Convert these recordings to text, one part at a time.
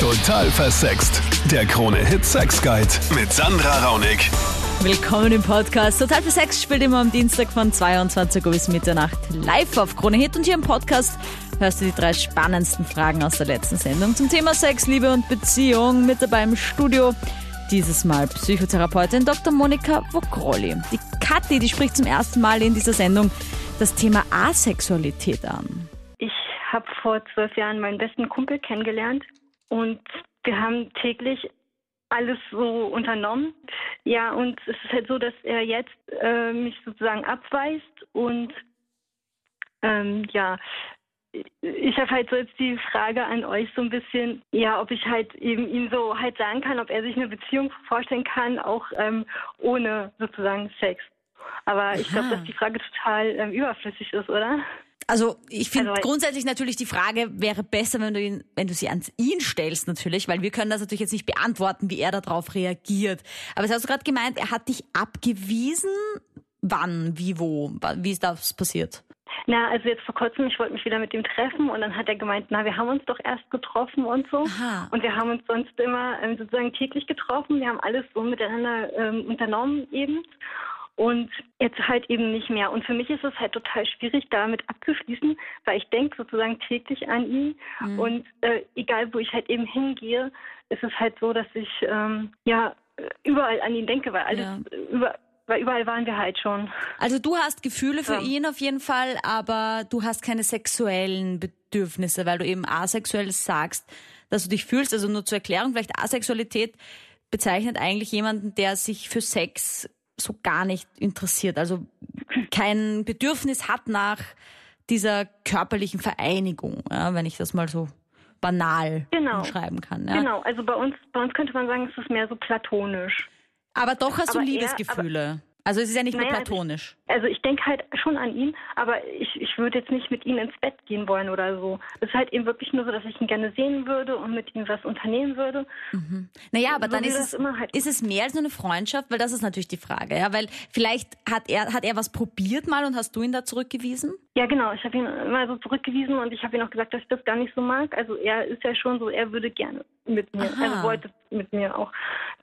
Total versext. Der Krone-Hit Sex Guide mit Sandra Raunig. Willkommen im Podcast. Total für Sex spielt immer am Dienstag von 22 Uhr bis Mitternacht live auf Krone Hit. Und hier im Podcast hörst du die drei spannendsten Fragen aus der letzten Sendung zum Thema Sex, Liebe und Beziehung. Mit dabei im Studio dieses Mal Psychotherapeutin Dr. Monika Vogrolli. Die Kathi, die spricht zum ersten Mal in dieser Sendung das Thema Asexualität an. Ich habe vor zwölf Jahren meinen besten Kumpel kennengelernt und wir haben täglich alles so unternommen. Ja, und es ist halt so, dass er jetzt äh, mich sozusagen abweist und ähm, ja, ich habe halt so jetzt die Frage an euch so ein bisschen, ja, ob ich halt eben ihm so halt sagen kann, ob er sich eine Beziehung vorstellen kann, auch ähm, ohne sozusagen Sex. Aber ich glaube, dass die Frage total ähm, überflüssig ist, oder? Also ich finde Also- grundsätzlich natürlich die Frage wäre besser, wenn du ihn, wenn du sie an ihn stellst natürlich, weil wir können das natürlich jetzt nicht beantworten, wie er darauf reagiert. Aber es hast du gerade gemeint, er hat dich abgewiesen. Wann, wie, wo, wie ist das passiert? Na, also jetzt vor kurzem, ich wollte mich wieder mit ihm treffen und dann hat er gemeint, na, wir haben uns doch erst getroffen und so. Aha. Und wir haben uns sonst immer ähm, sozusagen täglich getroffen. Wir haben alles so miteinander ähm, unternommen eben. Und jetzt halt eben nicht mehr. Und für mich ist es halt total schwierig, damit abzuschließen, weil ich denke sozusagen täglich an ihn. Und äh, egal, wo ich halt eben hingehe, ist es halt so, dass ich ähm, ja überall an ihn denke, weil alles Ja. über, weil überall waren wir halt schon. Also du hast Gefühle für Ja. ihn auf jeden Fall, aber du hast keine sexuellen Bedürfnisse, weil du eben asexuell sagst, dass du dich fühlst. Also nur zur Erklärung, vielleicht Asexualität bezeichnet eigentlich jemanden, der sich für Sex so gar nicht interessiert, also kein Bedürfnis hat nach dieser körperlichen Vereinigung, ja, wenn ich das mal so banal Genau. schreiben kann. Ja. Genau, also bei uns, bei uns könnte man sagen, es ist mehr so platonisch. Aber doch hast Aber du Liebesgefühle. Also es ist ja nicht nur Naja, also ich- platonisch. Also ich denke halt schon an ihn, aber ich, ich würde jetzt nicht mit ihm ins Bett gehen wollen oder so. Es ist halt eben wirklich nur so, dass ich ihn gerne sehen würde und mit ihm was unternehmen würde. Naja, aber So dann ist es, immer halt- ist es mehr als nur eine Freundschaft, weil das ist natürlich die Frage, ja, weil vielleicht hat er, hat er was probiert mal und hast du ihn da zurückgewiesen? Ja, genau. Ich habe ihn immer so zurückgewiesen und ich habe ihm auch gesagt, dass ich das gar nicht so mag. Also er ist ja schon so, er würde gerne mit mir, Aha. also wollte mit mir auch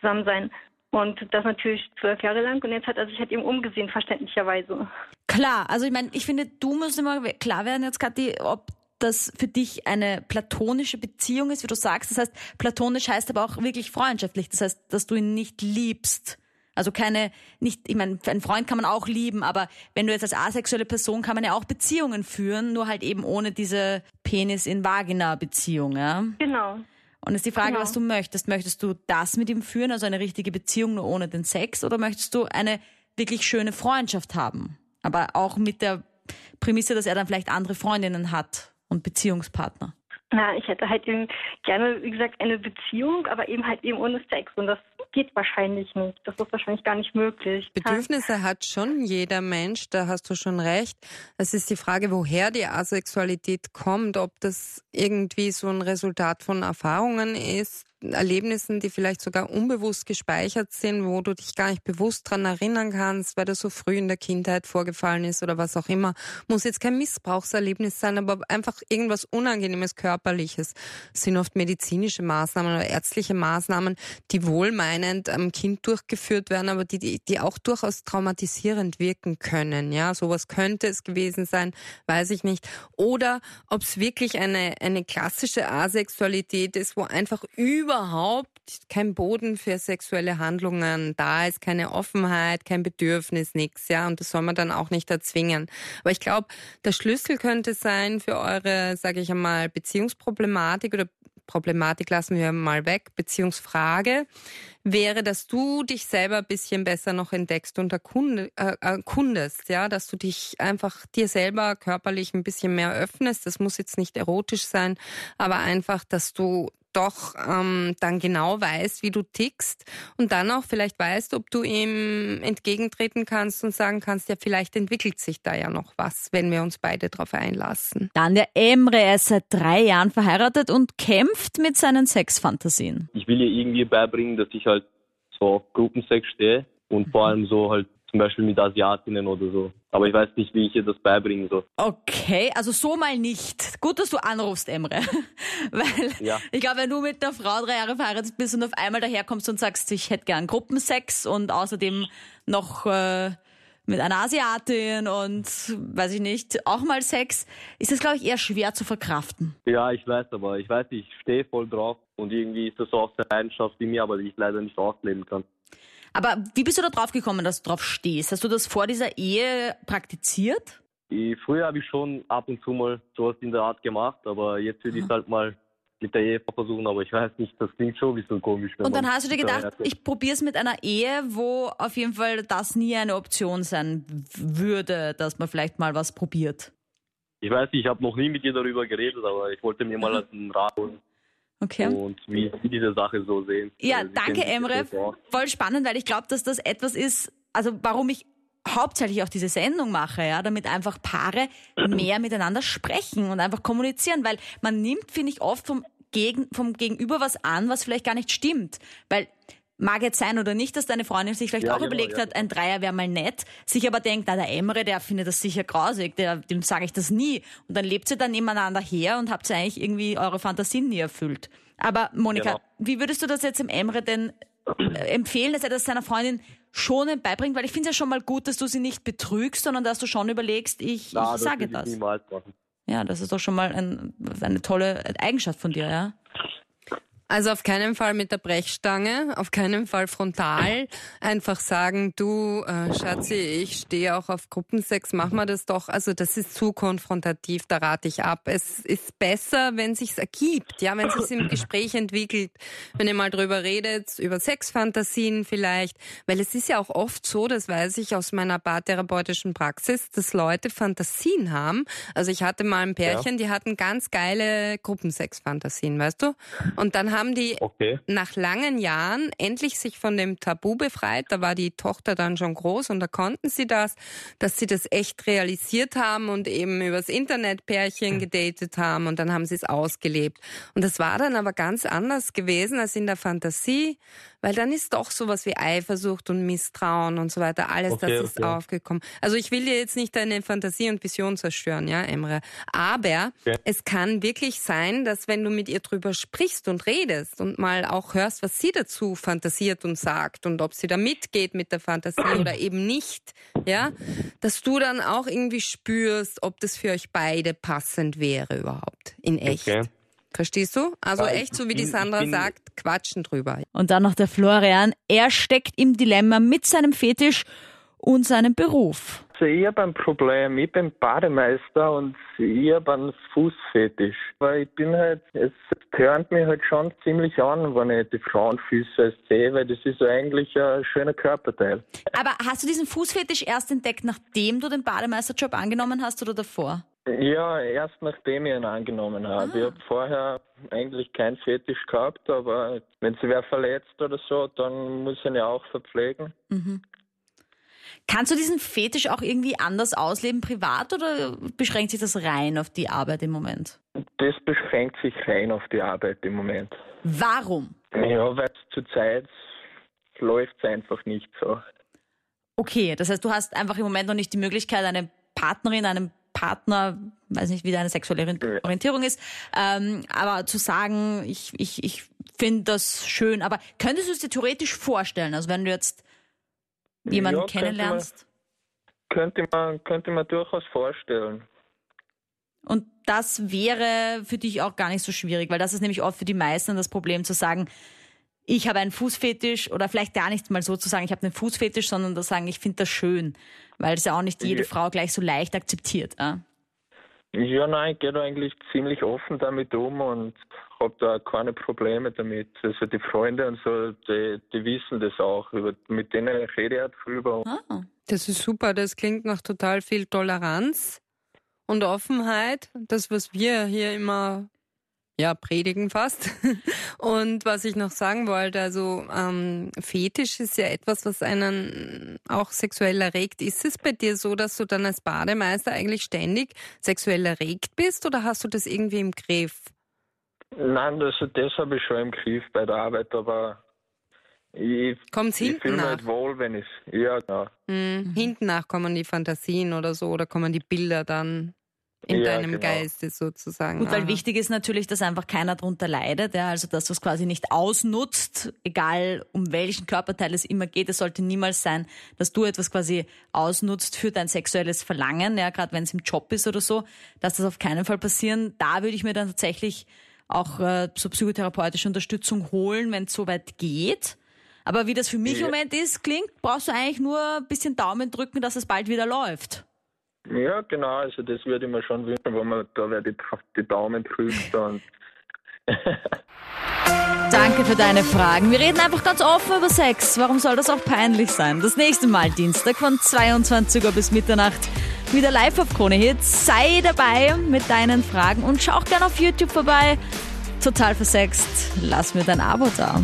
zusammen sein. Und das natürlich zwölf Jahre lang. Und jetzt hat er sich halt eben umgesehen, verständlicherweise. Klar, also ich meine, ich finde, du musst immer klar werden jetzt, Kathi, ob das für dich eine platonische Beziehung ist, wie du sagst. Das heißt, platonisch heißt aber auch wirklich freundschaftlich. Das heißt, dass du ihn nicht liebst. Also keine, nicht, ich meine, einen Freund kann man auch lieben, aber wenn du jetzt als asexuelle Person kann man ja auch Beziehungen führen, nur halt eben ohne diese Penis in Vagina Beziehung, ja. Genau. Und ist die Frage, Genau. was du möchtest. Möchtest du das mit ihm führen, also eine richtige Beziehung nur ohne den Sex, oder möchtest du eine wirklich schöne Freundschaft haben? Aber auch mit der Prämisse, dass er dann vielleicht andere Freundinnen hat und Beziehungspartner. Na, ich hätte halt eben gerne, wie gesagt, eine Beziehung, aber eben halt eben ohne Sex. Und das geht wahrscheinlich nicht. Das ist wahrscheinlich gar nicht möglich. Bedürfnisse hat schon jeder Mensch, da hast du schon recht. Es ist die Frage, woher die Asexualität kommt, ob das irgendwie so ein Resultat von Erfahrungen ist, Erlebnissen, die vielleicht sogar unbewusst gespeichert sind, wo du dich gar nicht bewusst dran erinnern kannst, weil das so früh in der Kindheit vorgefallen ist oder was auch immer. Muss jetzt kein Missbrauchserlebnis sein, aber einfach irgendwas Unangenehmes, Körperliches. Es sind oft medizinische Maßnahmen oder ärztliche Maßnahmen, die wohlmeinend am Kind durchgeführt werden, aber die, die, die auch durchaus traumatisierend wirken können. Ja, sowas könnte es gewesen sein, weiß ich nicht. Oder ob es wirklich eine, eine klassische Asexualität ist, wo einfach überhaupt kein Boden für sexuelle Handlungen da ist, keine Offenheit, kein Bedürfnis, nichts, ja, und das soll man dann auch nicht erzwingen. Aber ich glaube, der Schlüssel könnte sein für eure, sage ich einmal, Beziehungsproblematik oder Problematik lassen wir mal weg, Beziehungsfrage, wäre, dass du dich selber ein bisschen besser noch entdeckst und äh, erkundest, ja, dass du dich einfach dir selber körperlich ein bisschen mehr öffnest. Das muss jetzt nicht erotisch sein, aber einfach, dass du doch ähm, dann genau weißt, wie du tickst und dann auch vielleicht weißt, ob du ihm entgegentreten kannst und sagen kannst, ja, vielleicht entwickelt sich da ja noch was, wenn wir uns beide darauf einlassen. Dann der Emre, er ist seit drei Jahren verheiratet und kämpft mit seinen Sexfantasien. ich will ihr irgendwie beibringen, dass ich halt so auf Gruppensex stehe und vor allem so halt zum Beispiel mit Asiatinnen oder so. Aber ich weiß nicht, wie ich ihr das beibringen soll. Okay, also so mal nicht. Gut, dass du anrufst, Emre. Weil Ja. ich glaube, wenn du mit einer Frau drei Jahre verheiratet bist und auf einmal daherkommst und sagst, ich hätte gern Gruppensex und außerdem noch äh, mit einer Asiatin und weiß ich nicht, auch mal Sex, ist das, glaube ich, eher schwer zu verkraften. Ja, ich weiß, aber ich weiß, ich stehe voll drauf und irgendwie ist das so aus der Leidenschaft in mir, aber die ich leider nicht ausleben kann. Aber wie bist du da drauf gekommen, dass du drauf stehst? Hast du das vor dieser Ehe praktiziert? Ich, früher habe ich schon ab und zu mal sowas in der Art gemacht, aber jetzt würde ich es halt mal mit der Ehe versuchen, aber ich weiß nicht, das klingt schon ein bisschen komisch. Und dann hast du dir gedacht, ich probiere es mit einer Ehe, wo auf jeden Fall das nie eine Option sein würde, dass man vielleicht mal was probiert. Ich weiß nicht, ich habe noch nie mit ihr darüber geredet, aber ich wollte mir mal einen Rat holen Okay. und wie sie diese Sache so sehen. Ja, sie danke Emre. Voll spannend, weil ich glaube, dass das etwas ist, also warum ich hauptsächlich auch diese Sendung mache, ja, damit einfach Paare mehr miteinander sprechen und einfach kommunizieren, weil man nimmt, finde ich, oft vom, Gegen, vom Gegenüber was an, was vielleicht gar nicht stimmt. Weil mag jetzt sein oder nicht, dass deine Freundin sich vielleicht Ja, auch genau, überlegt ja. hat, ein Dreier wäre mal nett, sich aber denkt, na, der Emre, der findet das sicher grausig, der, dem sage ich das nie. Und dann lebt ihr dann nebeneinander her und habt ihr eigentlich irgendwie eure Fantasien nie erfüllt. Aber Monika, Genau. wie würdest du das jetzt dem Emre denn äh, empfehlen, dass er das seiner Freundin schonend beibringt? Weil ich finde es ja schon mal gut, dass du sie nicht betrügst, sondern dass du schon überlegst, ich, Na, ich das sage ich das. machen. Ja, das ist doch schon mal ein, eine tolle Eigenschaft von dir, ja? Also auf keinen Fall mit der Brechstange, auf keinen Fall frontal. Einfach sagen, du äh, Schatzi, ich stehe auch auf Gruppensex, mach mal das doch. Also das ist zu konfrontativ, da rate ich ab. Es ist besser, wenn sich's ergibt, ja, wenn sich's im Gespräch entwickelt, wenn ihr mal drüber redet, über Sexfantasien vielleicht, weil es ist ja auch oft so, das weiß ich aus meiner paartherapeutischen Praxis, dass Leute Fantasien haben. Also ich hatte mal ein Pärchen, die hatten ganz geile Gruppensexfantasien, weißt du? Und dann haben die Okay. nach langen Jahren endlich sich von dem Tabu befreit. Da war die Tochter dann schon groß und da konnten sie das, dass sie das echt realisiert haben und eben übers Internet Pärchen gedatet haben und dann haben sie es ausgelebt. Und das war dann aber ganz anders gewesen als in der Fantasie, weil dann ist doch sowas wie Eifersucht und Misstrauen und so weiter, alles Okay, das ist okay. aufgekommen. Also ich will dir jetzt nicht deine Fantasie und Vision zerstören, ja, Emre. Aber Okay. es kann wirklich sein, dass wenn du mit ihr drüber sprichst und redest und mal auch hörst, was sie dazu fantasiert und sagt und ob sie da mitgeht mit der Fantasie oder eben nicht, ja, dass du dann auch irgendwie spürst, ob das für euch beide passend wäre überhaupt in echt. Okay. Verstehst du? Also Ja, echt, so wie die Sandra bin- sagt, quatschen drüber. Und dann noch der Florian. Er steckt im Dilemma mit seinem Fetisch und seinem Beruf. Also ich habe ein Problem, ich bin Bademeister und ich habe einen Fußfetisch. Weil ich bin halt, es tönt mich halt schon ziemlich an, wenn ich die Frauenfüße sehe, weil das ist eigentlich ein schöner Körperteil. Aber hast du diesen Fußfetisch erst entdeckt, nachdem du den Bademeisterjob angenommen hast oder davor? Ja, erst nachdem ich ihn angenommen habe. Ich habe vorher eigentlich keinen Fetisch gehabt, aber wenn sich wer verletzt oder so, dann muss ich ihn ja auch verpflegen. Kannst du diesen Fetisch auch irgendwie anders ausleben, privat, oder beschränkt sich das rein auf die Arbeit im Moment? Das beschränkt sich rein auf die Arbeit im Moment. Warum? Ja, weil zurzeit läuft es einfach nicht so. Okay, das heißt, du hast einfach im Moment noch nicht die Möglichkeit, eine Partnerin, einem Partner, weiß nicht, wie deine sexuelle Orient- Orientierung ist, ähm, aber zu sagen, ich, ich, ich finde das schön, aber könntest du es dir theoretisch vorstellen, also wenn du jetzt jemanden Ja, könnte man- kennenlernst Könnte man, könnte man durchaus vorstellen. und das wäre für dich auch gar nicht so schwierig, weil das ist nämlich oft für die meisten das Problem zu sagen, ich habe einen Fußfetisch oder vielleicht gar nicht mal so zu sagen, ich habe einen Fußfetisch, sondern zu sagen, ich finde das schön, weil es ja auch nicht jede Ja. Frau gleich so leicht akzeptiert. Äh? Ja, nein, ich gehe da eigentlich ziemlich offen damit um und habe da keine Probleme damit. Also die Freunde und so, die, die wissen das auch. Über, mit denen rede ich halt drüber. Ah. Das ist super, das klingt nach total viel Toleranz und Offenheit. Das, was wir hier immer ja, predigen fast. Und was ich noch sagen wollte, also ähm, Fetisch ist ja etwas, was einen auch sexuell erregt. Ist es bei dir so, dass du dann als Bademeister eigentlich ständig sexuell erregt bist oder hast du das irgendwie im Griff? Nein, also das habe ich schon im Griff bei der Arbeit, aber Ich, Kommt's ich hinten fühle mich nach? halt wohl, wenn ich. Ja, genau. Mhm. Hinten nach kommen die Fantasien oder so, oder kommen die Bilder dann in Ja, deinem genau. Geiste sozusagen. Gut, weil Aha. wichtig ist natürlich, dass einfach keiner drunter leidet, ja, also dass du es quasi nicht ausnutzt, egal um welchen Körperteil es immer geht. Es sollte niemals sein, dass du etwas quasi ausnutzt für dein sexuelles Verlangen, ja, gerade wenn es im Job ist oder so, dass das auf keinen Fall passieren. Da würde ich mir dann tatsächlich auch äh, so psychotherapeutische Unterstützung holen, wenn es soweit geht. Aber wie das für mich im Ja. Moment ist, klingt, brauchst du eigentlich nur ein bisschen Daumen drücken, dass es bald wieder läuft. Ja, genau, also das würde ich mir schon wünschen, wenn man da wer die, die Daumen drückt und Danke für deine Fragen. Wir reden einfach ganz offen über Sex. Warum soll das auch peinlich sein? Das nächste Mal Dienstag von 22 Uhr bis Mitternacht wieder live auf Krone Hits. Sei dabei mit deinen Fragen und schau auch gerne auf YouTube vorbei. Total versext. Lass mir dein Abo da.